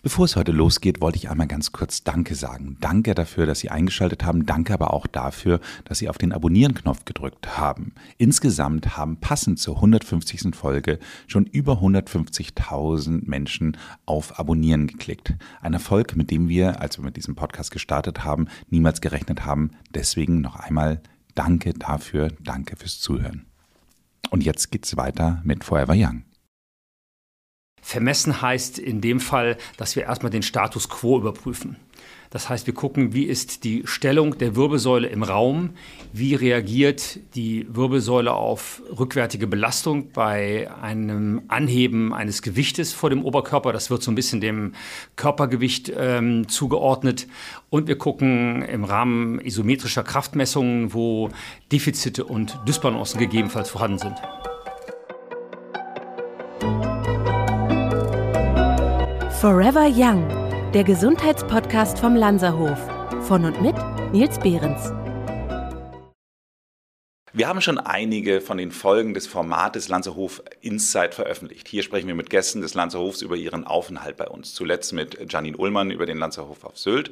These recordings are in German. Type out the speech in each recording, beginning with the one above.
Bevor es heute losgeht, wollte ich einmal ganz kurz Danke sagen. Danke dafür, dass Sie eingeschaltet haben. Danke aber auch dafür, dass Sie auf den Abonnieren-Knopf gedrückt haben. Insgesamt haben passend zur 150. Folge schon über 150.000 Menschen auf Abonnieren geklickt. Ein Erfolg, mit dem wir, als wir mit diesem Podcast gestartet haben, niemals gerechnet haben. Deswegen noch einmal Danke dafür. Danke fürs Zuhören. Und jetzt geht's weiter mit Forever Young. Vermessen heißt in dem Fall, dass wir erstmal den Status quo überprüfen. Das heißt, wir gucken, wie ist die Stellung der Wirbelsäule im Raum, wie reagiert die Wirbelsäule auf rückwärtige Belastung bei einem Anheben eines Gewichtes vor dem Oberkörper. Das wird so ein bisschen dem Körpergewicht ähm, zugeordnet. Und wir gucken im Rahmen isometrischer Kraftmessungen, wo Defizite und Dysbalancen gegebenenfalls vorhanden sind. Forever Young, der Gesundheitspodcast vom Lanzerhof. Von und mit Nils Behrens. Wir haben schon einige von den Folgen des Formates Lanzerhof Insight veröffentlicht. Hier sprechen wir mit Gästen des Lanzerhofs über ihren Aufenthalt bei uns. Zuletzt mit Janine Ullmann über den Lanzerhof auf Sylt,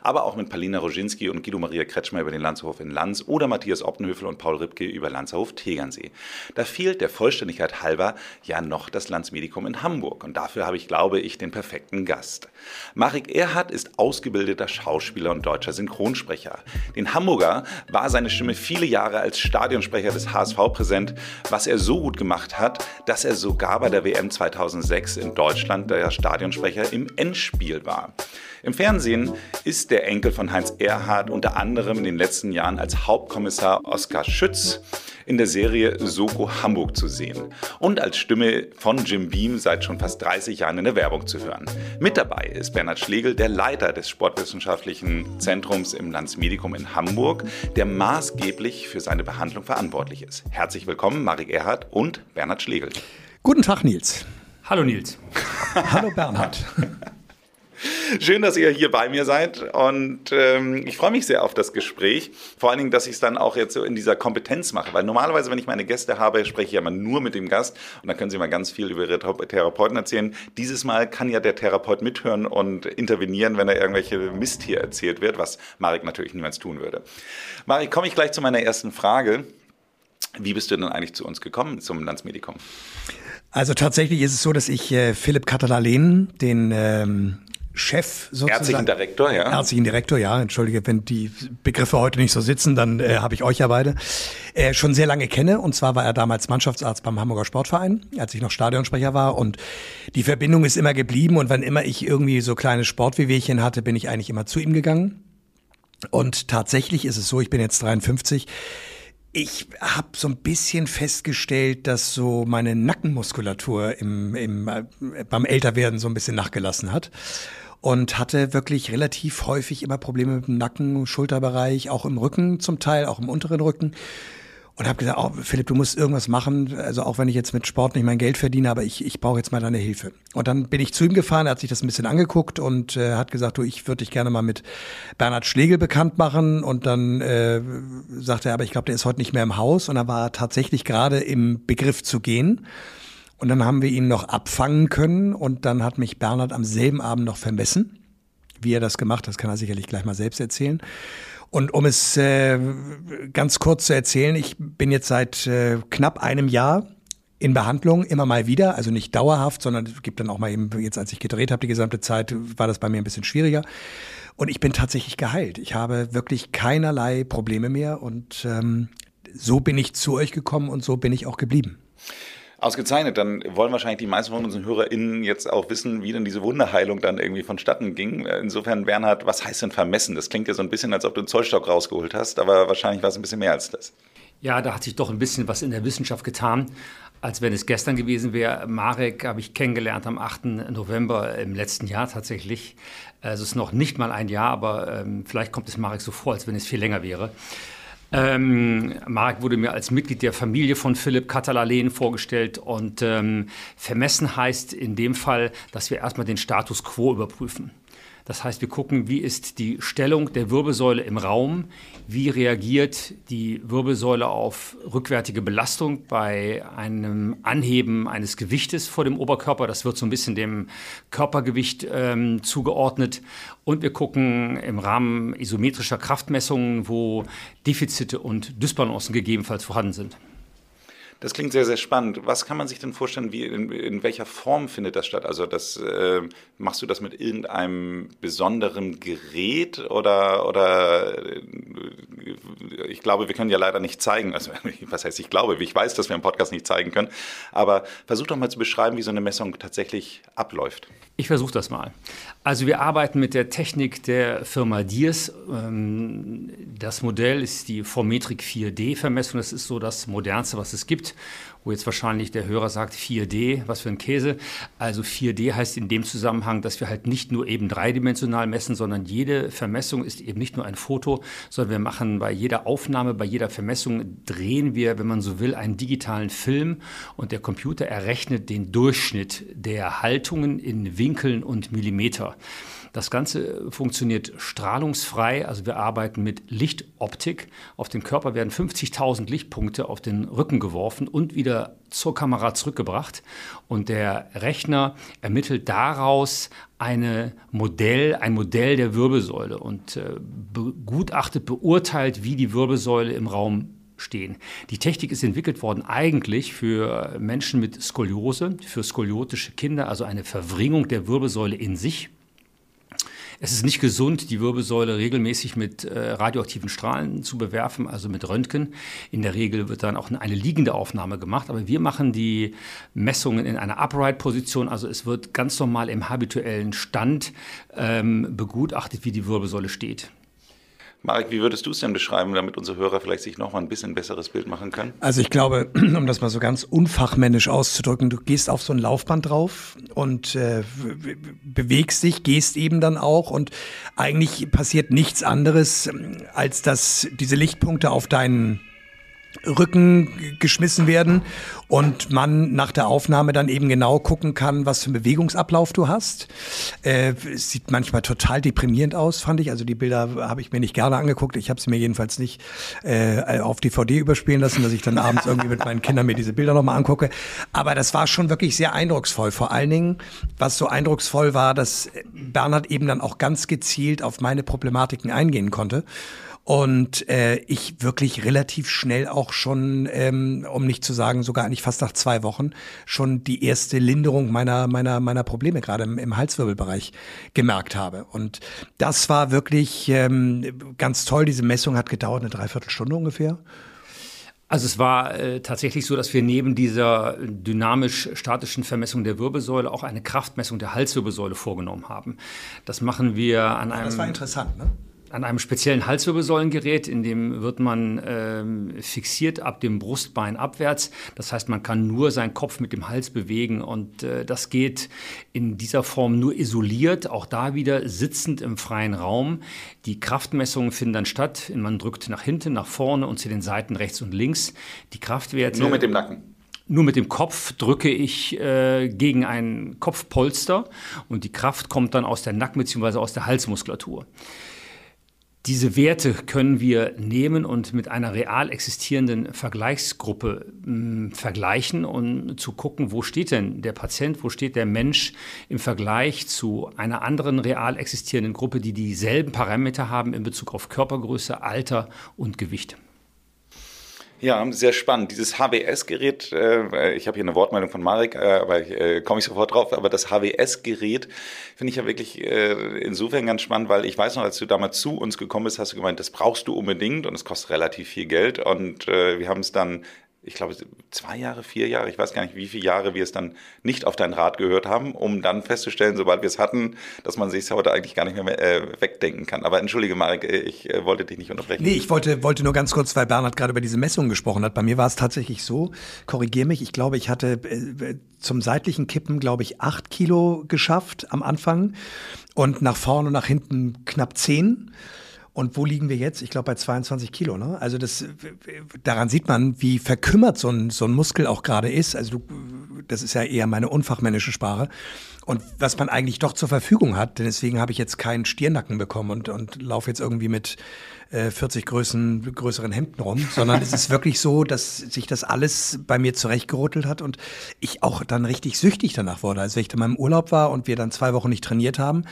aber auch mit Palina Roginski und Guido Maria Kretschmer über den Lanzerhof in Lanz oder Matthias Optenhöfel und Paul Ripke über Lanzerhof Tegernsee. Da fehlt der Vollständigkeit halber ja noch das Landsmedikum in Hamburg und dafür habe ich, glaube ich, den perfekten Gast. Marek Erhardt ist ausgebildeter Schauspieler und deutscher Synchronsprecher. Den Hamburger war seine Stimme viele Jahre als Stadion Stadionsprecher des HSV präsent, was er so gut gemacht hat, dass er sogar bei der WM 2006 in Deutschland der Stadionsprecher im Endspiel war. Im Fernsehen ist der Enkel von Heinz Erhardt unter anderem in den letzten Jahren als Hauptkommissar Oskar Schütz in der Serie Soko Hamburg zu sehen und als Stimme von Jim Beam seit schon fast 30 Jahren in der Werbung zu hören. Mit dabei ist Bernhard Schlegel, der Leiter des Sportwissenschaftlichen Zentrums im Landsmedikum in Hamburg, der maßgeblich für seine Behandlung verantwortlich ist. Herzlich willkommen, Marek Erhardt und Bernhard Schlegel. Guten Tag, Nils. Hallo Nils. Hallo Bernhard. Schön, dass ihr hier bei mir seid und ähm, ich freue mich sehr auf das Gespräch. Vor allen Dingen, dass ich es dann auch jetzt so in dieser Kompetenz mache, weil normalerweise, wenn ich meine Gäste habe, spreche ich ja immer nur mit dem Gast und dann können sie mal ganz viel über ihre Therapeuten erzählen. Dieses Mal kann ja der Therapeut mithören und intervenieren, wenn da irgendwelche Mist hier erzählt wird, was Marek natürlich niemals tun würde. Marek, komme ich gleich zu meiner ersten Frage. Wie bist du denn eigentlich zu uns gekommen, zum Landsmedikum? Also tatsächlich ist es so, dass ich äh, Philipp Katalalen, den ähm, Chef sozusagen. Ärztlichen Direktor, ja. Ärztlichen Direktor, ja. Entschuldige, wenn die Begriffe heute nicht so sitzen, dann äh, habe ich euch ja beide. Äh, schon sehr lange kenne. Und zwar war er damals Mannschaftsarzt beim Hamburger Sportverein, als ich noch Stadionsprecher war. Und die Verbindung ist immer geblieben. Und wann immer ich irgendwie so kleine Sportwehwehchen hatte, bin ich eigentlich immer zu ihm gegangen. Und tatsächlich ist es so, ich bin jetzt 53. Ich habe so ein bisschen festgestellt, dass so meine Nackenmuskulatur im, im, äh, beim Älterwerden so ein bisschen nachgelassen hat und hatte wirklich relativ häufig immer Probleme mit dem Nacken, Schulterbereich, auch im Rücken zum Teil, auch im unteren Rücken. Und habe gesagt, oh, Philipp, du musst irgendwas machen. Also auch wenn ich jetzt mit Sport nicht mein Geld verdiene, aber ich, ich brauche jetzt mal deine Hilfe. Und dann bin ich zu ihm gefahren, er hat sich das ein bisschen angeguckt und äh, hat gesagt, du, ich würde dich gerne mal mit Bernhard Schlegel bekannt machen. Und dann äh, sagte er, aber ich glaube, der ist heute nicht mehr im Haus. Und er war tatsächlich gerade im Begriff zu gehen. Und dann haben wir ihn noch abfangen können und dann hat mich Bernhard am selben Abend noch vermessen. Wie er das gemacht hat, das kann er sicherlich gleich mal selbst erzählen. Und um es äh, ganz kurz zu erzählen, ich bin jetzt seit äh, knapp einem Jahr in Behandlung immer mal wieder, also nicht dauerhaft, sondern es gibt dann auch mal eben, jetzt als ich gedreht habe die gesamte Zeit, war das bei mir ein bisschen schwieriger. Und ich bin tatsächlich geheilt. Ich habe wirklich keinerlei Probleme mehr und ähm, so bin ich zu euch gekommen und so bin ich auch geblieben. Ausgezeichnet. Dann wollen wahrscheinlich die meisten von unseren HörerInnen jetzt auch wissen, wie denn diese Wunderheilung dann irgendwie vonstatten ging. Insofern, Bernhard, was heißt denn vermessen? Das klingt ja so ein bisschen, als ob du einen Zollstock rausgeholt hast, aber wahrscheinlich war es ein bisschen mehr als das. Ja, da hat sich doch ein bisschen was in der Wissenschaft getan, als wenn es gestern gewesen wäre. Marek habe ich kennengelernt am 8. November im letzten Jahr tatsächlich. Also es ist noch nicht mal ein Jahr, aber ähm, vielleicht kommt es Marek so vor, als wenn es viel länger wäre. Ähm, Marek wurde mir als Mitglied der Familie von Philipp Katalalen vorgestellt und ähm, vermessen heißt in dem Fall, dass wir erstmal den Status quo überprüfen. Das heißt, wir gucken, wie ist die Stellung der Wirbelsäule im Raum, wie reagiert die Wirbelsäule auf rückwärtige Belastung bei einem Anheben eines Gewichtes vor dem Oberkörper. Das wird so ein bisschen dem Körpergewicht ähm, zugeordnet. Und wir gucken im Rahmen isometrischer Kraftmessungen, wo Defizite und Dysbalancen gegebenenfalls vorhanden sind. Das klingt sehr, sehr spannend. Was kann man sich denn vorstellen, wie, in, in welcher Form findet das statt? Also das, äh, machst du das mit irgendeinem besonderen Gerät oder, oder äh, ich glaube, wir können ja leider nicht zeigen, also was heißt ich glaube, ich weiß, dass wir im Podcast nicht zeigen können, aber versuch doch mal zu beschreiben, wie so eine Messung tatsächlich abläuft. Ich versuche das mal. Also wir arbeiten mit der Technik der Firma Diers. Ähm, das Modell ist die Formetrik 4D-Vermessung. Das ist so das modernste, was es gibt wo jetzt wahrscheinlich der Hörer sagt 4D, was für ein Käse. Also 4D heißt in dem Zusammenhang, dass wir halt nicht nur eben dreidimensional messen, sondern jede Vermessung ist eben nicht nur ein Foto, sondern wir machen bei jeder Aufnahme, bei jeder Vermessung drehen wir, wenn man so will, einen digitalen Film und der Computer errechnet den Durchschnitt der Haltungen in Winkeln und Millimeter. Das Ganze funktioniert strahlungsfrei, also wir arbeiten mit Lichtoptik. Auf den Körper werden 50.000 Lichtpunkte auf den Rücken geworfen und wieder zur Kamera zurückgebracht. Und der Rechner ermittelt daraus eine Modell, ein Modell der Wirbelsäule und äh, begutachtet, beurteilt, wie die Wirbelsäule im Raum stehen. Die Technik ist entwickelt worden eigentlich für Menschen mit Skoliose, für skoliotische Kinder, also eine Verwringung der Wirbelsäule in sich. Es ist nicht gesund, die Wirbelsäule regelmäßig mit äh, radioaktiven Strahlen zu bewerfen, also mit Röntgen. In der Regel wird dann auch eine liegende Aufnahme gemacht, aber wir machen die Messungen in einer Upright-Position, also es wird ganz normal im habituellen Stand ähm, begutachtet, wie die Wirbelsäule steht. Marek, wie würdest du es denn beschreiben, damit unsere Hörer vielleicht sich noch mal ein bisschen besseres Bild machen können? Also ich glaube, um das mal so ganz unfachmännisch auszudrücken, du gehst auf so ein Laufband drauf und äh, bewegst dich, gehst eben dann auch und eigentlich passiert nichts anderes, als dass diese Lichtpunkte auf deinen Rücken geschmissen werden und man nach der Aufnahme dann eben genau gucken kann, was für einen Bewegungsablauf du hast. Äh, es sieht manchmal total deprimierend aus, fand ich. Also die Bilder habe ich mir nicht gerne angeguckt. Ich habe sie mir jedenfalls nicht äh, auf DVD überspielen lassen, dass ich dann abends irgendwie mit meinen Kindern mir diese Bilder nochmal angucke. Aber das war schon wirklich sehr eindrucksvoll. Vor allen Dingen, was so eindrucksvoll war, dass Bernhard eben dann auch ganz gezielt auf meine Problematiken eingehen konnte. Und äh, ich wirklich relativ schnell auch schon, ähm, um nicht zu sagen, sogar eigentlich fast nach zwei Wochen, schon die erste Linderung meiner, meiner, meiner Probleme, gerade im, im Halswirbelbereich, gemerkt habe. Und das war wirklich ähm, ganz toll. Diese Messung hat gedauert, eine Dreiviertelstunde ungefähr. Also es war äh, tatsächlich so, dass wir neben dieser dynamisch-statischen Vermessung der Wirbelsäule auch eine Kraftmessung der Halswirbelsäule vorgenommen haben. Das machen wir an einem. Das war interessant, ne? An einem speziellen Halswirbelsäulengerät, in dem wird man ähm, fixiert ab dem Brustbein abwärts. Das heißt, man kann nur seinen Kopf mit dem Hals bewegen und äh, das geht in dieser Form nur isoliert, auch da wieder sitzend im freien Raum. Die Kraftmessungen finden dann statt. Man drückt nach hinten, nach vorne und zu den Seiten rechts und links. Die Kraftwerte. Nur mit dem Nacken. Nur mit dem Kopf drücke ich äh, gegen ein Kopfpolster und die Kraft kommt dann aus der Nacken- bzw. aus der Halsmuskulatur. Diese Werte können wir nehmen und mit einer real existierenden Vergleichsgruppe mh, hm, vergleichen und zu gucken, wo steht denn der Patient, wo steht der Mensch im Vergleich zu einer anderen real existierenden Gruppe, die dieselben Parameter haben in Bezug auf Körpergröße, Alter und Gewicht. Ja, sehr spannend. Dieses HWS-Gerät, äh, ich habe hier eine Wortmeldung von Marek, äh, aber äh, komme ich sofort drauf, aber das HWS-Gerät finde ich ja wirklich äh, insofern ganz spannend, weil ich weiß noch, als du damals zu uns gekommen bist, hast du gemeint, das brauchst du unbedingt und es kostet relativ viel Geld und äh, wir haben es dann ich glaube, zwei Jahre, vier Jahre, ich weiß gar nicht, wie viele Jahre wir es dann nicht auf deinen Rat gehört haben, um dann festzustellen, sobald wir es hatten, dass man sich es heute eigentlich gar nicht mehr äh, wegdenken kann. Aber entschuldige, Marek, ich äh, wollte dich nicht unterbrechen. Nee, ich wollte, wollte nur ganz kurz, weil Bernhard gerade über diese Messungen gesprochen hat. Bei mir war es tatsächlich so, korrigier mich, ich glaube, ich hatte äh, zum seitlichen Kippen, glaube ich, acht Kilo geschafft am Anfang und nach vorne und nach hinten knapp zehn. Und wo liegen wir jetzt? Ich glaube bei 22 Kilo. Ne? Also das, daran sieht man, wie verkümmert so ein, so ein Muskel auch gerade ist. Also du, das ist ja eher meine unfachmännische Sprache. Und was man eigentlich doch zur Verfügung hat, denn deswegen habe ich jetzt keinen Stirnacken bekommen und, und laufe jetzt irgendwie mit äh, 40 Größen, größeren Hemden rum, sondern es ist wirklich so, dass sich das alles bei mir zurechtgerüttelt hat und ich auch dann richtig süchtig danach wurde. Also wenn ich dann mal im Urlaub war und wir dann zwei Wochen nicht trainiert haben,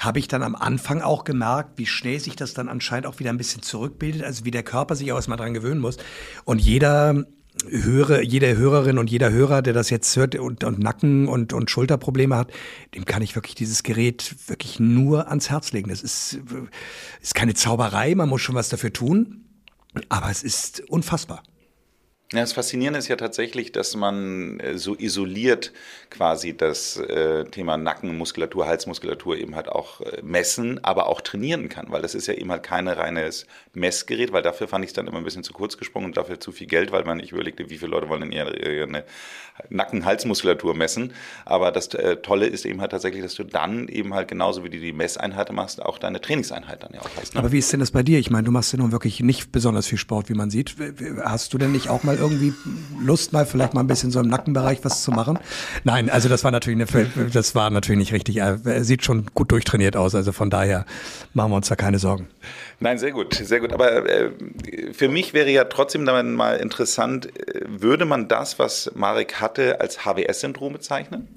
habe ich dann am Anfang auch gemerkt, wie schnell sich das dann anscheinend auch wieder ein bisschen zurückbildet, also wie der Körper sich auch erstmal dran gewöhnen muss. Und jeder höre, jede Hörerin und jeder Hörer, der das jetzt hört und, und Nacken- und, und Schulterprobleme hat, dem kann ich wirklich dieses Gerät wirklich nur ans Herz legen. Das ist, ist keine Zauberei, man muss schon was dafür tun, aber es ist unfassbar. Ja, das Faszinierende ist ja tatsächlich, dass man äh, so isoliert quasi das äh, Thema Nackenmuskulatur, Halsmuskulatur eben halt auch äh, messen, aber auch trainieren kann, weil das ist ja eben halt kein reines Messgerät, weil dafür fand ich es dann immer ein bisschen zu kurz gesprungen und dafür zu viel Geld, weil man nicht überlegte, wie viele Leute wollen denn ihre, Nacken-Halsmuskulatur messen. Aber das Tolle ist eben halt tatsächlich, dass du dann eben halt genauso wie du die Messeinheiten machst, auch deine Trainingseinheit dann ja auch hast. Ne? Aber wie ist denn das bei dir? Ich meine, du machst ja nun wirklich nicht besonders viel Sport, wie man sieht. Hast du denn nicht auch mal irgendwie Lust, mal vielleicht mal ein bisschen so im Nackenbereich was zu machen? Nein, also das war natürlich eine, das war natürlich nicht richtig. Er sieht schon gut durchtrainiert aus, also von daher machen wir uns da keine Sorgen. Nein, sehr gut, sehr gut. Aber äh, für mich wäre ja trotzdem dann mal interessant, äh, würde man das, was Marek hatte, als HWS-Syndrom bezeichnen?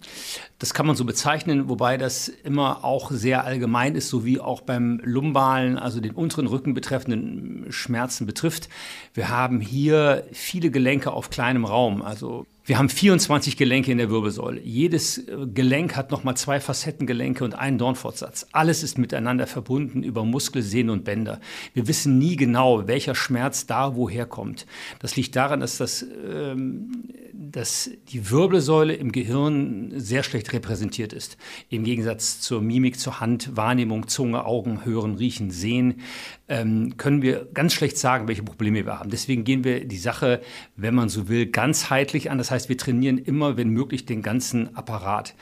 Das kann man so bezeichnen, wobei das immer auch sehr allgemein ist, so wie auch beim lumbalen, also den unteren Rücken betreffenden Schmerzen betrifft. Wir haben hier viele Gelenke auf kleinem Raum, also wir haben 24 Gelenke in der Wirbelsäule. Jedes äh, Gelenk hat nochmal zwei Facettengelenke und einen Dornfortsatz. Alles ist miteinander verbunden über Muskel, Sehnen und Bänder. Wir wissen nie genau, welcher Schmerz da woher kommt. Das liegt daran, dass, das, ähm, dass die Wirbelsäule im Gehirn sehr schlecht repräsentiert ist. Im Gegensatz zur Mimik, zur Hand, Wahrnehmung, Zunge, Augen, Hören, Riechen, Sehen ähm, können wir ganz schlecht sagen, welche Probleme wir haben. Deswegen gehen wir die Sache, wenn man so will, ganzheitlich an. Das heißt, wir trainieren immer, wenn möglich, den ganzen Apparat.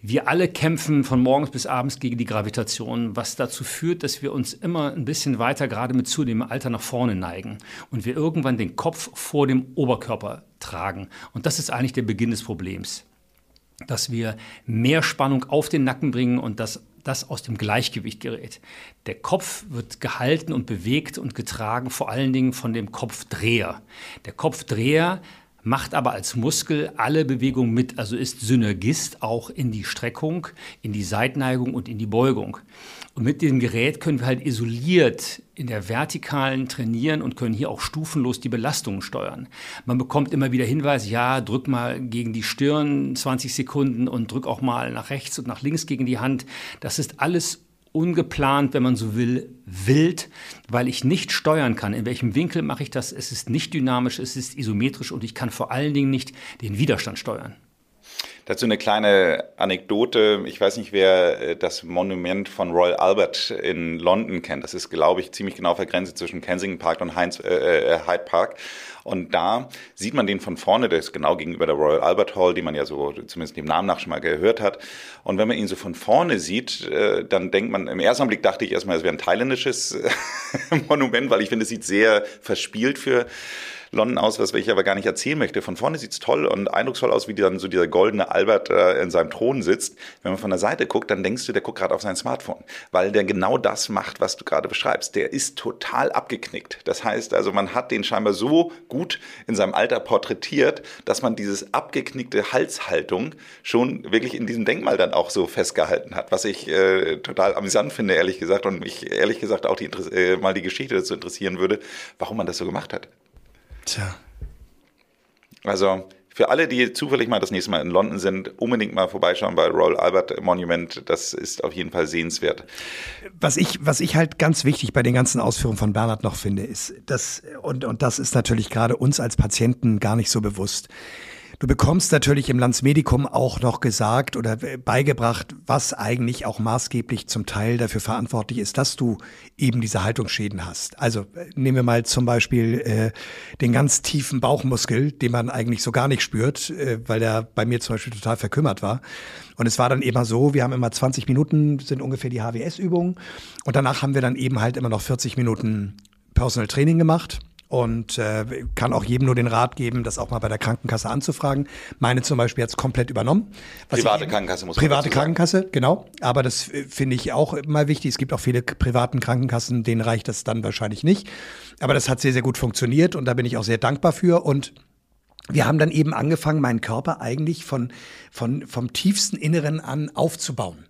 Wir alle kämpfen von morgens bis abends gegen die Gravitation, was dazu führt, dass wir uns immer ein bisschen weiter, gerade mit zunehmendem Alter, nach vorne neigen und wir irgendwann den Kopf vor dem Oberkörper tragen. Und das ist eigentlich der Beginn des Problems dass wir mehr Spannung auf den Nacken bringen und dass das aus dem Gleichgewicht gerät. Der Kopf wird gehalten und bewegt und getragen vor allen Dingen von dem Kopfdreher. Der Kopfdreher macht aber als Muskel alle Bewegungen mit, also ist Synergist auch in die Streckung, in die Seitneigung und in die Beugung. Und mit dem Gerät können wir halt isoliert in der Vertikalen trainieren und können hier auch stufenlos die Belastungen steuern. Man bekommt immer wieder Hinweise, ja, drück mal gegen die Stirn 20 Sekunden und drück auch mal nach rechts und nach links gegen die Hand. Das ist alles ungeplant, wenn man so will, wild, weil ich nicht steuern kann, in welchem Winkel mache ich das. Es ist nicht dynamisch, es ist isometrisch und ich kann vor allen Dingen nicht den Widerstand steuern. Dazu eine kleine Anekdote. Ich weiß nicht, wer äh, das Monument von Royal Albert in London kennt. Das ist, glaube ich, ziemlich genau auf der Grenze zwischen Kensington Park und Heinz, äh, äh, Hyde Park. Und da sieht man den von vorne, der ist genau gegenüber der Royal Albert Hall, die man ja so zumindest dem Namen nach schon mal gehört hat. Und wenn man ihn so von vorne sieht, äh, dann denkt man, im ersten Blick dachte ich erstmal, es wäre ein thailändisches Monument, weil ich finde, es sieht sehr verspielt für London aus, was ich aber gar nicht erzählen möchte. Von vorne sieht's toll und eindrucksvoll aus, wie dann so dieser goldene Albert äh, in seinem Thron sitzt. Wenn man von der Seite guckt, dann denkst du, der guckt gerade auf sein Smartphone, weil der genau das macht, was du gerade beschreibst. Der ist total abgeknickt. Das heißt also, man hat den scheinbar so gut in seinem Alter porträtiert, dass man dieses abgeknickte Halshaltung schon wirklich in diesem Denkmal dann auch so festgehalten hat, was ich äh, total amüsant finde, ehrlich gesagt, und mich ehrlich gesagt auch die, äh, mal die Geschichte dazu interessieren würde, warum man das so gemacht hat. Tja. Also für alle, die zufällig mal das nächste Mal in London sind, unbedingt mal vorbeischauen bei Royal Albert Monument. Das ist auf jeden Fall sehenswert. Was ich, was ich halt ganz wichtig bei den ganzen Ausführungen von Bernhard noch finde, ist, dass, und, und das ist natürlich gerade uns als Patienten gar nicht so bewusst. Du bekommst natürlich im Landsmedikum auch noch gesagt oder beigebracht, was eigentlich auch maßgeblich zum Teil dafür verantwortlich ist, dass du eben diese Haltungsschäden hast. Also äh, nehmen wir mal zum Beispiel äh, den ganz tiefen Bauchmuskel, den man eigentlich so gar nicht spürt, äh, weil der bei mir zum Beispiel total verkümmert war. Und es war dann immer so, wir haben immer 20 Minuten, sind ungefähr die HWS-Übungen. Und danach haben wir dann eben halt immer noch 40 Minuten Personal Training gemacht und äh, kann auch jedem nur den Rat geben, das auch mal bei der Krankenkasse anzufragen. Meine zum Beispiel jetzt komplett übernommen. private Krankenkasse muss man Private Krankenkasse, genau. Aber das äh, finde ich auch mal wichtig. Es gibt auch viele privaten Krankenkassen, denen reicht das dann wahrscheinlich nicht. Aber das hat sehr, sehr gut funktioniert und da bin ich auch sehr dankbar für. Und wir haben dann eben angefangen, meinen Körper eigentlich von, von, vom tiefsten Inneren an aufzubauen.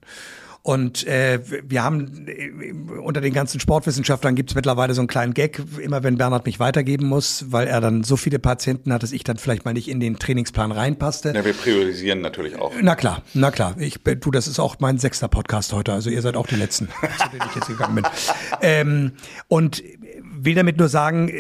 Und äh, wir haben äh, unter den ganzen Sportwissenschaftlern gibt es mittlerweile so einen kleinen Gag, immer wenn Bernhard mich weitergeben muss, weil er dann so viele Patienten hat, dass ich dann vielleicht mal nicht in den Trainingsplan reinpasste. Ja, wir priorisieren natürlich auch. Na klar, na klar. Ich, du, das ist auch mein sechster Podcast heute, also ihr seid auch die Letzten, zu denen ich jetzt gegangen bin. Ähm, und will damit nur sagen,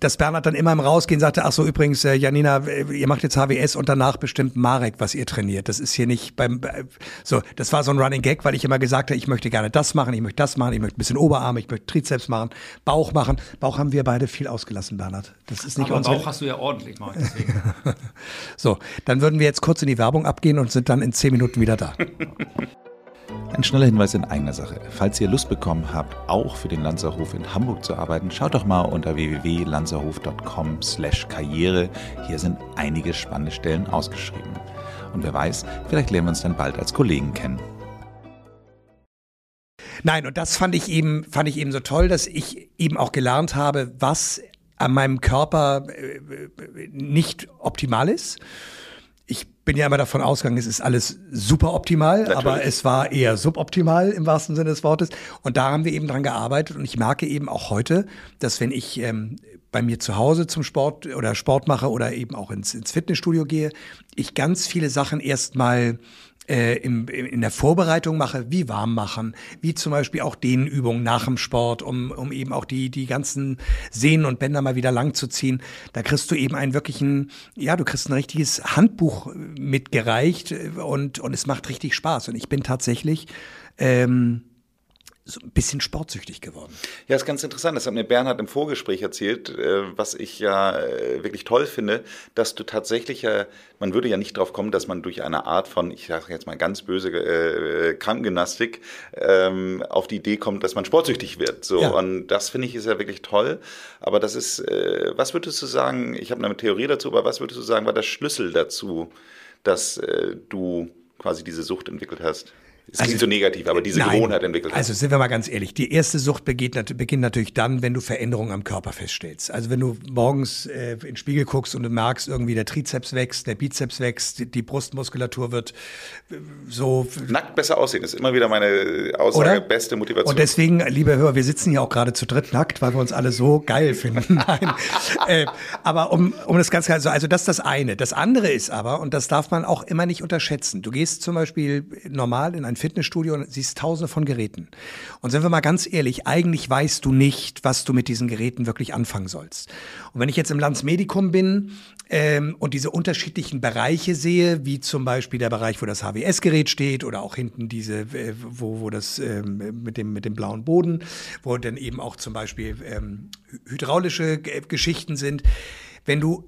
dass Bernhard dann immer im Rausgehen sagte, ach so, übrigens, äh, Janina, äh, ihr macht jetzt HWS und danach bestimmt Marek, was ihr trainiert. Das ist hier nicht beim, äh, so, das war so ein Running Gag, weil ich immer gesagt habe, ich möchte gerne das machen, ich möchte das machen, ich möchte ein bisschen Oberarme, ich möchte Trizeps machen, Bauch machen. Bauch haben wir beide viel ausgelassen, Bernhard. Das ist nicht Aber unsere... Bauch hast du ja ordentlich, Marek, so, dann würden wir jetzt kurz in die Werbung abgehen und sind dann in zehn Minuten wieder da. Ein schneller Hinweis in eigener Sache. Falls ihr Lust bekommen habt, auch für den Lanzerhof in Hamburg zu arbeiten, schaut doch mal unter www.lanzerhof.com/karriere. Hier sind einige spannende Stellen ausgeschrieben. Und wer weiß, vielleicht lernen wir uns dann bald als Kollegen kennen. Nein, und das fand ich eben, fand ich eben so toll, dass ich eben auch gelernt habe, was an meinem Körper äh, nicht optimal ist bin ja immer davon ausgegangen, es ist alles super optimal, Natürlich. aber es war eher suboptimal im wahrsten Sinne des Wortes. Und da haben wir eben dran gearbeitet. Und ich merke eben auch heute, dass wenn ich ähm, bei mir zu Hause zum Sport oder Sport mache oder eben auch ins, ins Fitnessstudio gehe, ich ganz viele Sachen erstmal äh, im, in der Vorbereitung mache, wie warm machen, wie zum Beispiel auch Dehnübungen nach dem Sport, um, um eben auch die, die ganzen Sehnen und Bänder mal wieder lang zu ziehen. Da kriegst du eben einen wirklichen, ja, du kriegst ein richtiges Handbuch mitgereicht und, und es macht richtig Spaß. Und ich bin tatsächlich ähm, so ein bisschen sportsüchtig geworden. Ja, ist ganz interessant. Das hat mir Bernhard im Vorgespräch erzählt, äh, was ich ja äh, wirklich toll finde, dass du tatsächlich ja, man würde ja nicht drauf kommen, dass man durch eine Art von, ich sage jetzt mal ganz böse äh, Krankengymnastik ähm, auf die Idee kommt, dass man sportsüchtig wird. So ja. und das finde ich ist ja wirklich toll. Aber das ist, äh, was würdest du sagen? Ich habe eine Theorie dazu, aber was würdest du sagen, war der Schlüssel dazu, dass äh, du quasi diese Sucht entwickelt hast? Es also, klingt so negativ, aber diese nein, Gewohnheit entwickelt hat. Also sind wir mal ganz ehrlich, die erste Sucht beginnt, beginnt natürlich dann, wenn du Veränderungen am Körper feststellst. Also wenn du morgens äh, in den Spiegel guckst und du merkst, irgendwie der Trizeps wächst, der Bizeps wächst, die, die Brustmuskulatur wird äh, so... Nackt besser aussehen, ist immer wieder meine Aussage, Oder? beste Motivation. Und deswegen, liebe Hörer, wir sitzen hier auch gerade zu dritt nackt, weil wir uns alle so geil finden. Nein. äh, aber um, um das ganz klar, also das ist das eine. Das andere ist aber, und das darf man auch immer nicht unterschätzen, du gehst zum Beispiel normal in ein Fitnessstudio und siehst tausende von Geräten. Und sind wir mal ganz ehrlich, eigentlich weißt du nicht, was du mit diesen Geräten wirklich anfangen sollst. Und wenn ich jetzt im Landsmedikum bin ähm, und diese unterschiedlichen Bereiche sehe, wie zum Beispiel der Bereich, wo das HWS-Gerät steht oder auch hinten diese, äh, wo, wo das ähm, mit, dem, mit dem blauen Boden, wo dann eben auch zum Beispiel ähm, hydraulische Geschichten sind. Wenn du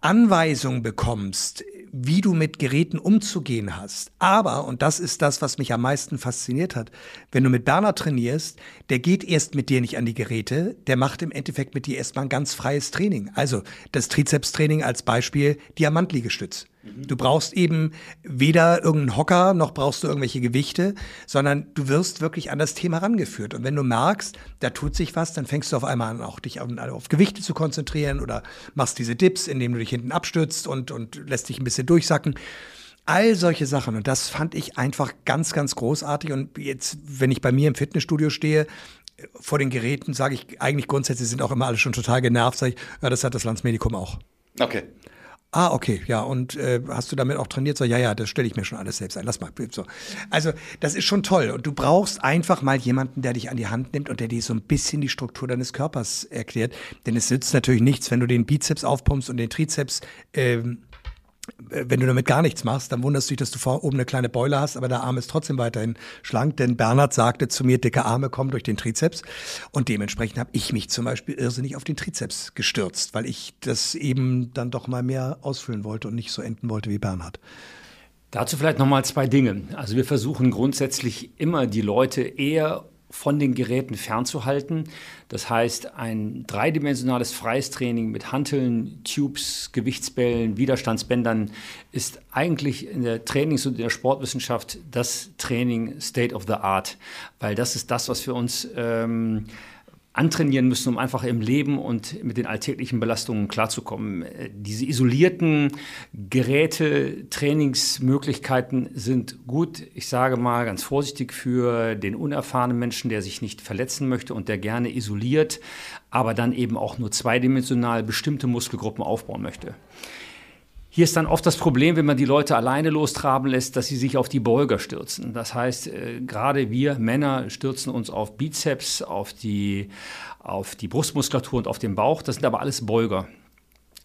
Anweisungen bekommst, wie du mit Geräten umzugehen hast. Aber, und das ist das, was mich am meisten fasziniert hat, wenn du mit Bernhard trainierst, der geht erst mit dir nicht an die Geräte, der macht im Endeffekt mit dir erstmal ein ganz freies Training. Also das Trizeps-Training als Beispiel Diamantliegestütz. Mhm. Du brauchst eben weder irgendeinen Hocker, noch brauchst du irgendwelche Gewichte, sondern du wirst wirklich an das Thema rangeführt. Und wenn du merkst, da tut sich was, dann fängst du auf einmal an, auch dich auf, auf Gewichte zu konzentrieren oder machst diese Dips, indem du dich hinten abstützt und, und lässt dich ein bisschen durchsacken. All solche Sachen. Und das fand ich einfach ganz, ganz großartig. Und jetzt, wenn ich bei mir im Fitnessstudio stehe, vor den Geräten, sage ich eigentlich grundsätzlich sind auch immer alle schon total genervt, sage ich, ja, das hat das Landsmedikum auch. Okay. Ah, okay, ja. Und äh, hast du damit auch trainiert? So, ja, ja, das stelle ich mir schon alles selbst ein. Lass mal. So. Also, das ist schon toll. Und du brauchst einfach mal jemanden, der dich an die Hand nimmt und der dir so ein bisschen die Struktur deines Körpers erklärt. Denn es nützt natürlich nichts, wenn du den Bizeps aufpumpst und den Trizeps ähm, wenn du damit gar nichts machst, dann wunderst du dich, dass du vor oben eine kleine Beule hast, aber der Arm ist trotzdem weiterhin schlank. Denn Bernhard sagte zu mir, dicke Arme kommen durch den Trizeps. Und dementsprechend habe ich mich zum Beispiel irrsinnig auf den Trizeps gestürzt, weil ich das eben dann doch mal mehr ausfüllen wollte und nicht so enden wollte wie Bernhard. Dazu vielleicht nochmal zwei Dinge. Also wir versuchen grundsätzlich immer die Leute eher von den Geräten fernzuhalten. Das heißt, ein dreidimensionales freies Training mit Hanteln, Tubes, Gewichtsbällen, Widerstandsbändern ist eigentlich in der Trainings- und in der Sportwissenschaft das Training State of the Art, weil das ist das, was wir uns ähm, antrainieren müssen, um einfach im Leben und mit den alltäglichen Belastungen klarzukommen. Äh, diese isolierten Geräte, Trainingsmöglichkeiten sind gut, ich sage mal ganz vorsichtig, für den unerfahrenen Menschen, der sich nicht verletzen möchte und der gerne isoliert, aber dann eben auch nur zweidimensional bestimmte Muskelgruppen aufbauen möchte. Hier ist dann oft das Problem, wenn man die Leute alleine lostraben lässt, dass sie sich auf die Beuger stürzen. Das heißt, äh, gerade wir Männer stürzen uns auf Bizeps, auf die, auf die Brustmuskulatur und auf den Bauch. Das sind aber alles Beuger.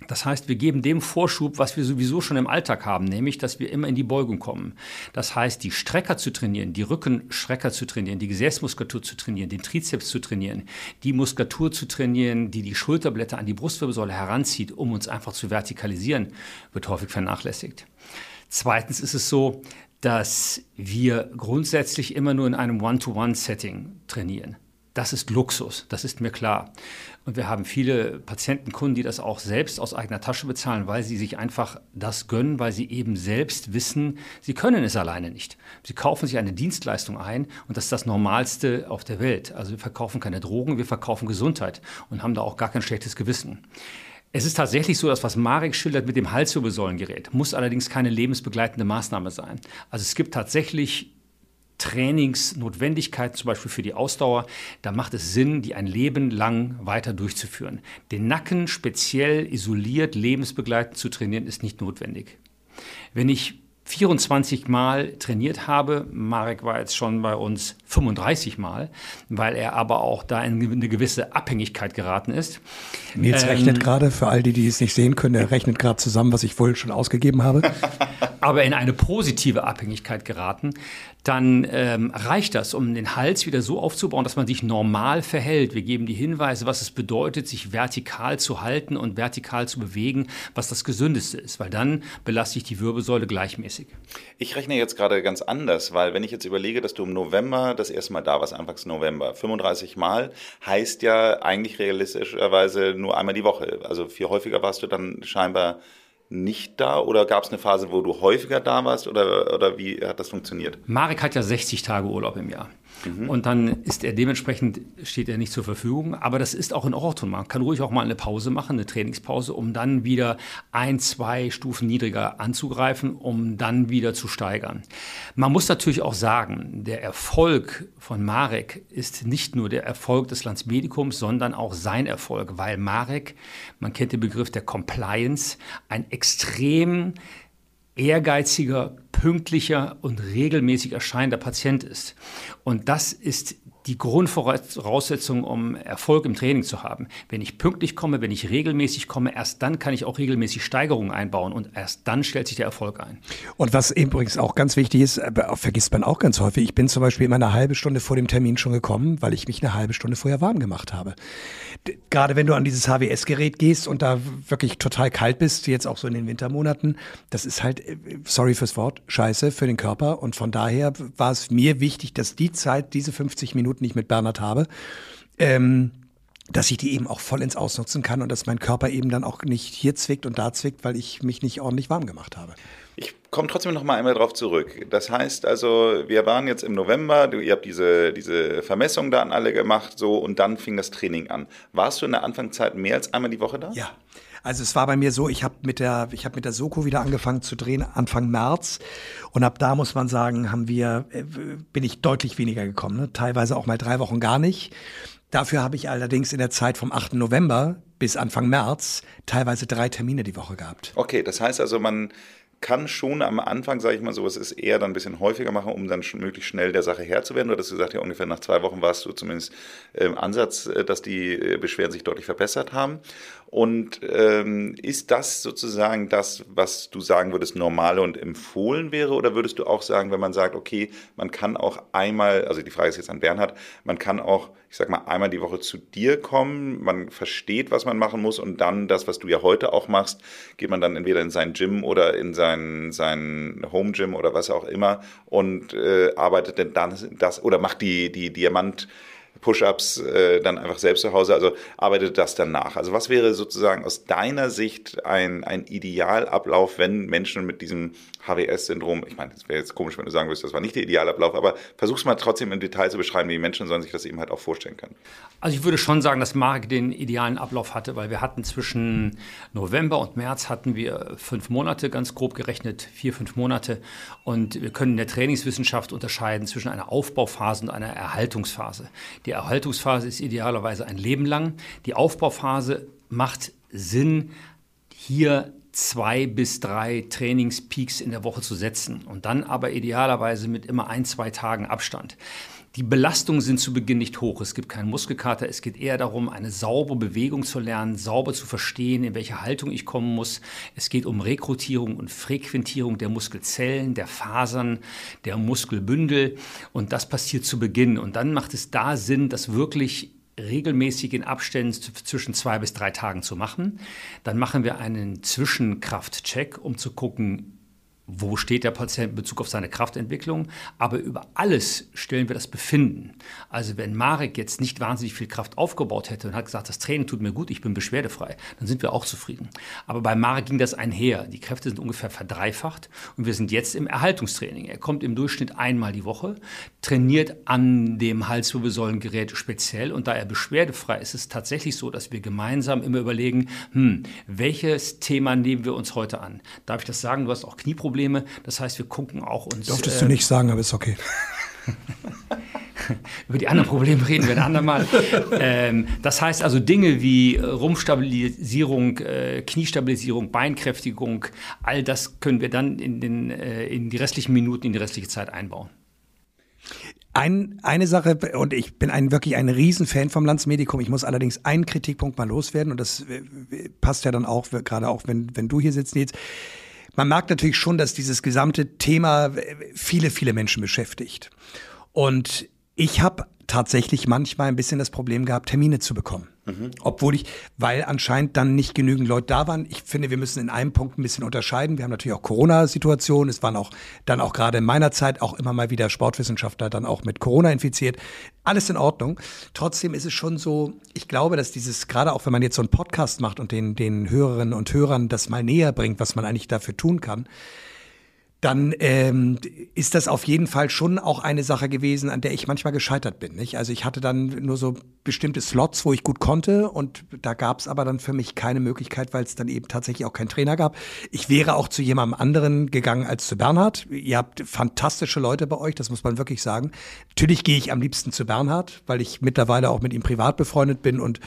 Das heißt, wir geben dem Vorschub, was wir sowieso schon im Alltag haben, nämlich, dass wir immer in die Beugung kommen. Das heißt, die Strecker zu trainieren, die Rückenstrecker zu trainieren, die Gesäßmuskulatur zu trainieren, den Trizeps zu trainieren, die Muskulatur zu trainieren, die die Schulterblätter an die Brustwirbelsäule heranzieht, um uns einfach zu vertikalisieren, wird häufig vernachlässigt. Zweitens ist es so, dass wir grundsätzlich immer nur in einem One-to-One-Setting trainieren. Das ist Luxus, das ist mir klar. Und wir haben viele Patientenkunden, die das auch selbst aus eigener Tasche bezahlen, weil sie sich einfach das gönnen, weil sie eben selbst wissen, sie können es alleine nicht. Sie kaufen sich eine Dienstleistung ein und das ist das Normalste auf der Welt. Also wir verkaufen keine Drogen, wir verkaufen Gesundheit und haben da auch gar kein schlechtes Gewissen. Es ist tatsächlich so, dass was Marek schildert mit dem Halswirbelsäulengerät, muss allerdings keine lebensbegleitende Maßnahme sein. Also es gibt tatsächlich Trainingsnotwendigkeiten, zum Beispiel für die Ausdauer, da macht es Sinn, die ein Leben lang weiter durchzuführen. Den Nacken speziell isoliert, lebensbegleitend zu trainieren, ist nicht notwendig. Wenn ich 24 Mal trainiert habe. Marek war jetzt schon bei uns 35 Mal, weil er aber auch da in eine gewisse Abhängigkeit geraten ist. Nils ähm, rechnet gerade, für all die, die es nicht sehen können, er rechnet gerade zusammen, was ich wohl schon ausgegeben habe. aber in eine positive Abhängigkeit geraten dann ähm, reicht das, um den Hals wieder so aufzubauen, dass man sich normal verhält. Wir geben die Hinweise, was es bedeutet, sich vertikal zu halten und vertikal zu bewegen, was das Gesündeste ist, weil dann belaste ich die Wirbelsäule gleichmäßig. Ich rechne jetzt gerade ganz anders, weil wenn ich jetzt überlege, dass du im November das erste Mal da warst, Anfangs November, 35 Mal, heißt ja eigentlich realistischerweise nur einmal die Woche. Also viel häufiger warst du dann scheinbar nicht da oder gab es eine Phase, wo du häufiger da warst oder, oder wie hat das funktioniert? Marek hat ja 60 Tage Urlaub im Jahr. Mhm. Und dann ist er dementsprechend, steht er nicht zur Verfügung. Aber das ist auch in Ordnung. Man kann ruhig auch mal eine Pause machen, eine Trainingspause, um dann wieder ein, zwei Stufen niedriger anzugreifen, um dann wieder zu steigern. Man muss natürlich auch sagen, der Erfolg von Marek ist nicht nur der Erfolg des Landsmedikums, sondern auch sein Erfolg, weil Marek, man kennt den Begriff der Compliance, ein extrem ehrgeiziger, pünktlicher und regelmäßig erscheinender Patient ist. Und das ist die Grundvoraussetzung, um Erfolg im Training zu haben. Wenn ich pünktlich komme, wenn ich regelmäßig komme, erst dann kann ich auch regelmäßig Steigerungen einbauen und erst dann stellt sich der Erfolg ein. Und was übrigens auch ganz wichtig ist, vergisst man auch ganz häufig, ich bin zum Beispiel immer eine halbe Stunde vor dem Termin schon gekommen, weil ich mich eine halbe Stunde vorher warm gemacht habe. Gerade wenn du an dieses HWS-Gerät gehst und da wirklich total kalt bist, jetzt auch so in den Wintermonaten, das ist halt, äh, sorry fürs Wort, scheiße für den Körper. Und von daher war es mir wichtig, dass die Zeit, diese 50 Minuten, Minuten nicht mit Bernhard habe, ähm, dass ich die eben auch voll ins Ausnutzen kann und dass mein Körper eben dann auch nicht hier zwickt und da zwickt, weil ich mich nicht ordentlich warm gemacht habe. Ich komme trotzdem noch mal einmal darauf zurück. Das heißt also, wir waren jetzt im November, du, ihr habt diese, diese Vermessung da an alle gemacht, so und dann fing das Training an. Warst du in der Anfangszeit mehr als einmal die Woche da? Ja. Also es war bei mir so, ich habe mit der ich habe mit der Soko wieder angefangen zu drehen Anfang März und ab da muss man sagen, haben wir äh, bin ich deutlich weniger gekommen, ne? teilweise auch mal drei Wochen gar nicht. Dafür habe ich allerdings in der Zeit vom 8. November bis Anfang März teilweise drei Termine die Woche gehabt. Okay, das heißt also, man kann schon am Anfang, sage ich mal so, es ist eher dann ein bisschen häufiger machen, um dann schon möglichst schnell der Sache Herr zu werden. Du hattest gesagt, ja ungefähr nach zwei Wochen warst du zumindest im Ansatz, äh, dass die äh, Beschwerden sich deutlich verbessert haben. Und ähm, ist das sozusagen das, was du sagen würdest, normal und empfohlen wäre? Oder würdest du auch sagen, wenn man sagt, okay, man kann auch einmal, also die Frage ist jetzt an Bernhard, man kann auch, ich sag mal, einmal die Woche zu dir kommen, man versteht, was man machen muss und dann das, was du ja heute auch machst, geht man dann entweder in sein Gym oder in sein, sein Home Gym oder was auch immer und äh, arbeitet dann das oder macht die, die Diamant- Push-ups äh, dann einfach selbst zu Hause. Also arbeitet das dann nach. Also was wäre sozusagen aus deiner Sicht ein, ein Idealablauf, wenn Menschen mit diesem HWS-Syndrom, ich meine, es wäre jetzt komisch, wenn du sagen würdest, das war nicht der Idealablauf, aber versuch's mal trotzdem im Detail zu beschreiben, wie die Menschen sollen sich das eben halt auch vorstellen können. Also ich würde schon sagen, dass Marek den idealen Ablauf hatte, weil wir hatten zwischen November und März hatten wir fünf Monate, ganz grob gerechnet, vier, fünf Monate. Und wir können in der Trainingswissenschaft unterscheiden zwischen einer Aufbauphase und einer Erhaltungsphase. Die Erhaltungsphase ist idealerweise ein Leben lang. Die Aufbauphase macht Sinn, hier zwei bis drei Trainingspeaks in der Woche zu setzen und dann aber idealerweise mit immer ein, zwei Tagen Abstand. Die Belastungen sind zu Beginn nicht hoch. Es gibt keinen Muskelkater. Es geht eher darum, eine saubere Bewegung zu lernen, sauber zu verstehen, in welche Haltung ich kommen muss. Es geht um Rekrutierung und Frequentierung der Muskelzellen, der Fasern, der Muskelbündel. Und das passiert zu Beginn. Und dann macht es da Sinn, das wirklich regelmäßig in Abständen zwischen zwei bis drei Tagen zu machen. Dann machen wir einen Zwischenkraftcheck, um zu gucken, wo steht der Patient in Bezug auf seine Kraftentwicklung, aber über alles stellen wir das Befinden. Also wenn Marek jetzt nicht wahnsinnig viel Kraft aufgebaut hätte und hat gesagt, das Training tut mir gut, ich bin beschwerdefrei, dann sind wir auch zufrieden. Aber bei Marek ging das einher. Die Kräfte sind ungefähr verdreifacht und wir sind jetzt im Erhaltungstraining. Er kommt im Durchschnitt einmal die Woche, trainiert an dem Halswirbelsäulengerät speziell und da er beschwerdefrei ist, ist es tatsächlich so, dass wir gemeinsam immer überlegen, hm, welches Thema nehmen wir uns heute an? Darf ich das sagen? Du hast auch Knieprobleme Probleme. Das heißt, wir gucken auch uns. Durftest äh, du nicht sagen, aber ist okay. Über die anderen Probleme reden wir ein andermal. ähm, das heißt also Dinge wie Rumpfstabilisierung, äh, Kniestabilisierung, Beinkräftigung, all das können wir dann in, den, äh, in die restlichen Minuten, in die restliche Zeit einbauen. Ein, eine Sache, und ich bin ein, wirklich ein Riesenfan vom Landsmedikum. Ich muss allerdings einen Kritikpunkt mal loswerden, und das äh, passt ja dann auch, gerade auch, wenn, wenn du hier sitzt, Nils man merkt natürlich schon, dass dieses gesamte Thema viele, viele Menschen beschäftigt. Und ich habe tatsächlich manchmal ein bisschen das Problem gehabt, Termine zu bekommen. Mhm. Obwohl ich, weil anscheinend dann nicht genügend Leute da waren. Ich finde, wir müssen in einem Punkt ein bisschen unterscheiden. Wir haben natürlich auch Corona-Situationen. Es waren auch dann auch gerade in meiner Zeit auch immer mal wieder Sportwissenschaftler dann auch mit Corona infiziert. Alles in Ordnung. Trotzdem ist es schon so, ich glaube, dass dieses, gerade auch wenn man jetzt so einen Podcast macht und den, den Hörerinnen und Hörern das mal näher bringt, was man eigentlich dafür tun kann, dann ähm, ist das auf jeden Fall schon auch eine Sache gewesen, an der ich manchmal gescheitert bin. Nicht? Also ich hatte dann nur so bestimmte Slots, wo ich gut konnte und da gab es aber dann für mich keine Möglichkeit, weil es dann eben tatsächlich auch keinen Trainer gab. Ich wäre auch zu jemandem anderen gegangen als zu Bernhard. Ihr habt fantastische Leute bei euch, das muss man wirklich sagen. Natürlich gehe ich am liebsten zu Bernhard, weil ich mittlerweile auch mit ihm privat befreundet bin und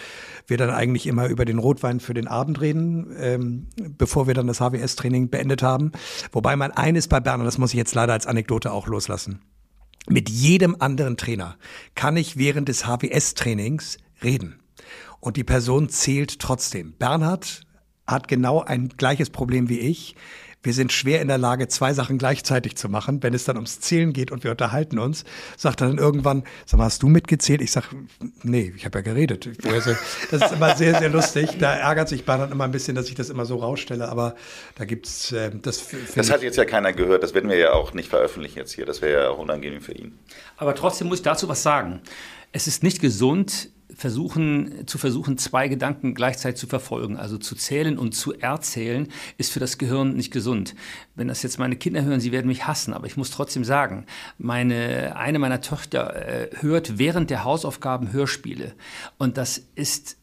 wir dann eigentlich immer über den Rotwein für den Abend reden, ähm, bevor wir dann das HWS-Training beendet haben. Wobei man eines bei Bernhard, das muss ich jetzt leider als Anekdote auch loslassen. Mit jedem anderen Trainer kann ich während des HWS-Trainings reden. Und die Person zählt trotzdem. Bernhard hat genau ein gleiches Problem wie ich wir sind schwer in der Lage, zwei Sachen gleichzeitig zu machen. Wenn es dann ums Zählen geht und wir unterhalten uns, sagt er dann irgendwann, sag mal, hast du mitgezählt? Ich sag, nee, ich habe ja geredet. Das ist immer sehr, sehr lustig. Da ärgert sich Bernhard immer ein bisschen, dass ich das immer so rausstelle, aber da gibt's äh, das. Das hat jetzt ja keiner gehört. Das werden wir ja auch nicht veröffentlichen jetzt hier. Das wäre ja auch unangenehm für ihn. Aber trotzdem muss ich dazu was sagen. Es ist nicht gesund, versuchen, zu versuchen, zwei Gedanken gleichzeitig zu verfolgen, also zu zählen und zu erzählen, ist für das Gehirn nicht gesund. Wenn das jetzt meine Kinder hören, sie werden mich hassen, aber ich muss trotzdem sagen, meine, eine meiner Töchter äh, hört während der Hausaufgaben Hörspiele und das ist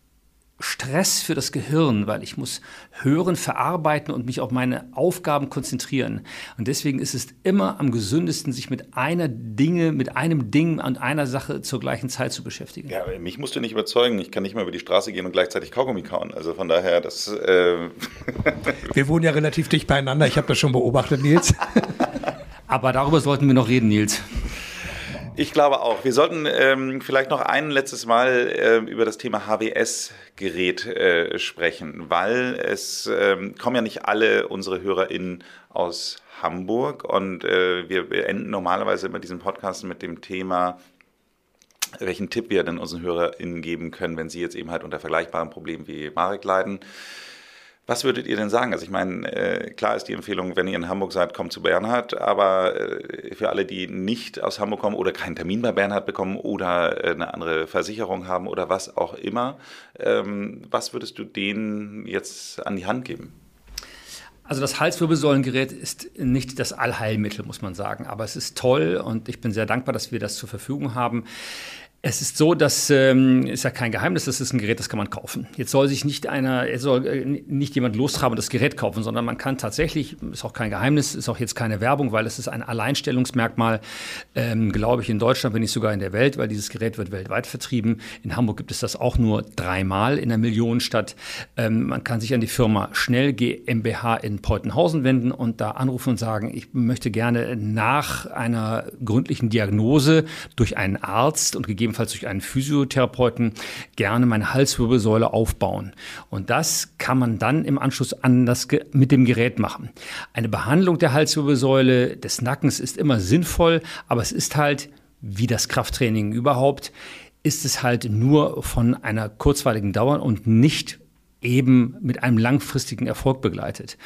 Stress für das Gehirn, weil ich muss hören, verarbeiten und mich auf meine Aufgaben konzentrieren. Und deswegen ist es immer am gesündesten, sich mit einer Dinge, mit einem Ding und einer Sache zur gleichen Zeit zu beschäftigen. Ja, mich musst du nicht überzeugen. Ich kann nicht mal über die Straße gehen und gleichzeitig Kaugummi kauen. Also von daher, das. Äh wir wohnen ja relativ dicht beieinander. Ich habe das schon beobachtet, Nils. Aber darüber sollten wir noch reden, Nils. Ich glaube auch. Wir sollten ähm, vielleicht noch ein letztes Mal äh, über das Thema HWS-Gerät äh, sprechen, weil es ähm, kommen ja nicht alle unsere HörerInnen aus Hamburg und äh, wir beenden normalerweise immer diesen Podcast mit dem Thema, welchen Tipp wir denn unseren HörerInnen geben können, wenn sie jetzt eben halt unter vergleichbaren Problemen wie Marek leiden. Was würdet ihr denn sagen? Also ich meine, äh, klar ist die Empfehlung, wenn ihr in Hamburg seid, kommt zu Bernhard, aber äh, für alle, die nicht aus Hamburg kommen oder keinen Termin bei Bernhard bekommen oder äh, eine andere Versicherung haben oder was auch immer, ähm, was würdest du denen jetzt an die Hand geben? Also das Halswirbelsäulengerät ist nicht das Allheilmittel, muss man sagen, aber es ist toll und ich bin sehr dankbar, dass wir das zur Verfügung haben. Es ist so, dass ähm, ist ja kein Geheimnis, das ist ein Gerät, das kann man kaufen. Jetzt soll sich nicht einer, es soll äh, nicht jemand lostraben und das Gerät kaufen, sondern man kann tatsächlich, ist auch kein Geheimnis, ist auch jetzt keine Werbung, weil es ist ein Alleinstellungsmerkmal, ähm, glaube ich, in Deutschland, wenn nicht sogar in der Welt, weil dieses Gerät wird weltweit vertrieben. In Hamburg gibt es das auch nur dreimal in der Millionenstadt. Ähm, man kann sich an die Firma Schnell GmbH in Peutenhausen wenden und da anrufen und sagen, ich möchte gerne nach einer gründlichen Diagnose durch einen Arzt und gegeben gegebenenfalls durch einen Physiotherapeuten, gerne meine Halswirbelsäule aufbauen. Und das kann man dann im Anschluss an das mit dem Gerät machen. Eine Behandlung der Halswirbelsäule, des Nackens ist immer sinnvoll, aber es ist halt, wie das Krafttraining überhaupt, ist es halt nur von einer kurzweiligen Dauer und nicht eben mit einem langfristigen Erfolg begleitet.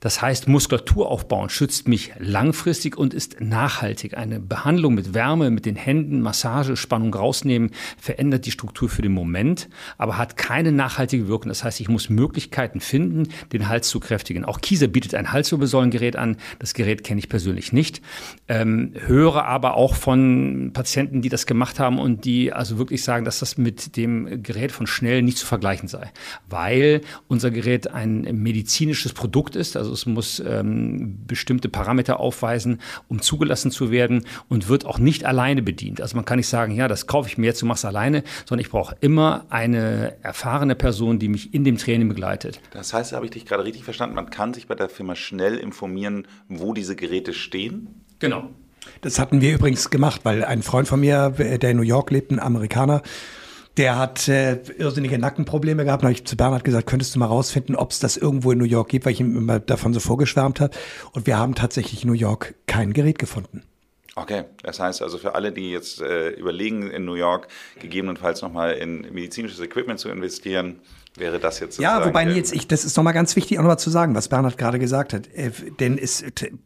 Das heißt, Muskulatur aufbauen schützt mich langfristig und ist nachhaltig. Eine Behandlung mit Wärme, mit den Händen, Massage, Spannung rausnehmen, verändert die Struktur für den Moment, aber hat keine nachhaltige Wirkung. Das heißt, ich muss Möglichkeiten finden, den Hals zu kräftigen. Auch Kieser bietet ein Halswirbelsäulengerät an. Das Gerät kenne ich persönlich nicht. Ähm, höre aber auch von Patienten, die das gemacht haben und die also wirklich sagen, dass das mit dem Gerät von Schnell nicht zu vergleichen sei, weil unser Gerät ein medizinisches Produkt ist. Also also es muss ähm, bestimmte Parameter aufweisen, um zugelassen zu werden und wird auch nicht alleine bedient. Also man kann nicht sagen, ja, das kaufe ich mir jetzt, du machst alleine, sondern ich brauche immer eine erfahrene Person, die mich in dem Training begleitet. Das heißt, habe ich dich gerade richtig verstanden, man kann sich bei der Firma schnell informieren, wo diese Geräte stehen? Genau. Das hatten wir übrigens gemacht, weil ein Freund von mir, der in New York lebt, ein Amerikaner, der hat äh, irrsinnige Nackenprobleme gehabt. Da habe ich zu Bernhard gesagt, könntest du mal rausfinden, ob es das irgendwo in New York gibt, weil ich ihm immer davon so vorgeschwärmt habe. Und wir haben tatsächlich in New York kein Gerät gefunden. Okay, das heißt also für alle, die jetzt äh, überlegen, in New York gegebenenfalls nochmal in medizinisches Equipment zu investieren, wäre das jetzt Ja, wobei Nils, ich, das ist nochmal ganz wichtig, auch nochmal zu sagen, was Bernhard gerade gesagt hat. Äh, denn es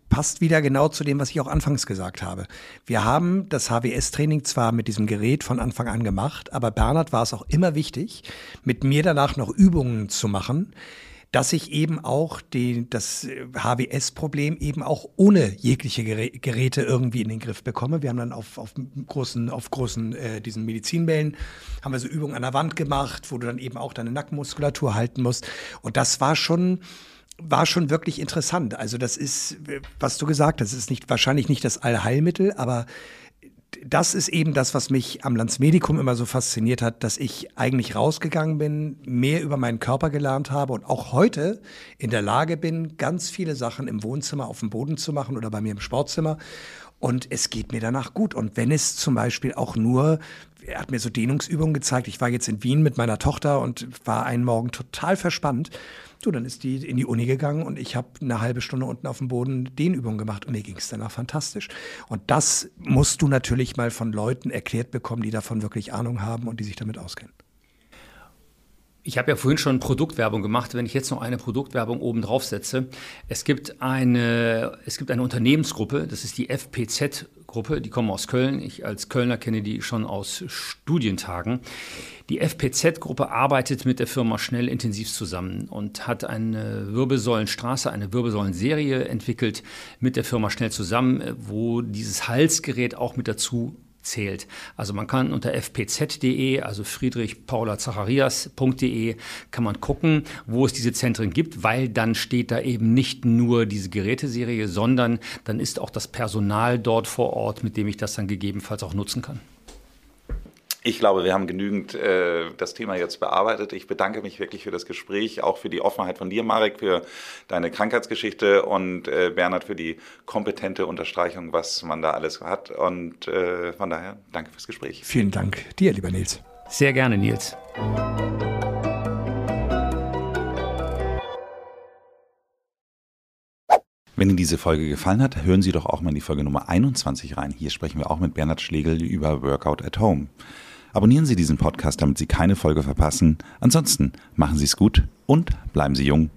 passt wieder genau zu dem, was ich auch anfangs gesagt habe. Wir haben das HWS-Training zwar mit diesem Gerät von Anfang an gemacht, aber Bernhard war es auch immer wichtig, mit mir danach noch Übungen zu machen, dass ich eben auch die, das HWS-Problem eben auch ohne jegliche Geräte irgendwie in den Griff bekomme. Wir haben dann auf, auf großen, auf großen äh, diesen Medizinbällen haben wir so Übungen an der Wand gemacht, wo du dann eben auch deine Nackenmuskulatur halten musst. Und das war schon war schon wirklich interessant. Also das ist, was du gesagt hast, ist nicht wahrscheinlich nicht das Allheilmittel, aber das ist eben das, was mich am Landsmedikum immer so fasziniert hat, dass ich eigentlich rausgegangen bin, mehr über meinen Körper gelernt habe und auch heute in der Lage bin, ganz viele Sachen im Wohnzimmer auf dem Boden zu machen oder bei mir im Sportzimmer. Und es geht mir danach gut. Und wenn es zum Beispiel auch nur, er hat mir so Dehnungsübungen gezeigt. Ich war jetzt in Wien mit meiner Tochter und war einen Morgen total verspannt. Du, dann ist die in die Uni gegangen und ich habe eine halbe Stunde unten auf dem Boden Dehnübungen gemacht und mir ging es danach fantastisch. Und das musst du natürlich mal von Leuten erklärt bekommen, die davon wirklich Ahnung haben und die sich damit auskennen. Ich habe ja vorhin schon Produktwerbung gemacht. Wenn ich jetzt noch eine Produktwerbung oben drauf setze, es gibt eine, es gibt eine Unternehmensgruppe, das ist die FPZ-Gruppe, die kommen aus Köln. Ich als Kölner kenne die schon aus Studientagen. Die FPZ-Gruppe arbeitet mit der Firma Schnell intensiv zusammen und hat eine Wirbelsäulenstraße, eine Wirbelsäulenserie entwickelt mit der Firma Schnell zusammen, wo dieses Halsgerät auch mit dazu zählt. Also man kann unter fpz.de, also Friedrich Paula Zacharias.de, kann man gucken, wo es diese Zentren gibt, weil dann steht da eben nicht nur diese Geräteserie, sondern dann ist auch das Personal dort vor Ort, mit dem ich das dann gegebenenfalls auch nutzen kann. Ich glaube, wir haben genügend äh, das Thema jetzt bearbeitet. Ich bedanke mich wirklich für das Gespräch, auch für die Offenheit von dir, Marek, für deine Krankheitsgeschichte und äh, Bernhard für die kompetente Unterstreichung, was man da alles hat. Und äh, von daher danke fürs Gespräch. Vielen Dank dir, lieber Nils. Sehr gerne, Nils. Wenn Ihnen diese Folge gefallen hat, hören Sie doch auch mal in die Folge Nummer 21 rein. Hier sprechen wir auch mit Bernhard Schlegel über Workout at Home. Abonnieren Sie diesen Podcast, damit Sie keine Folge verpassen. Ansonsten machen Sie es gut und bleiben Sie jung.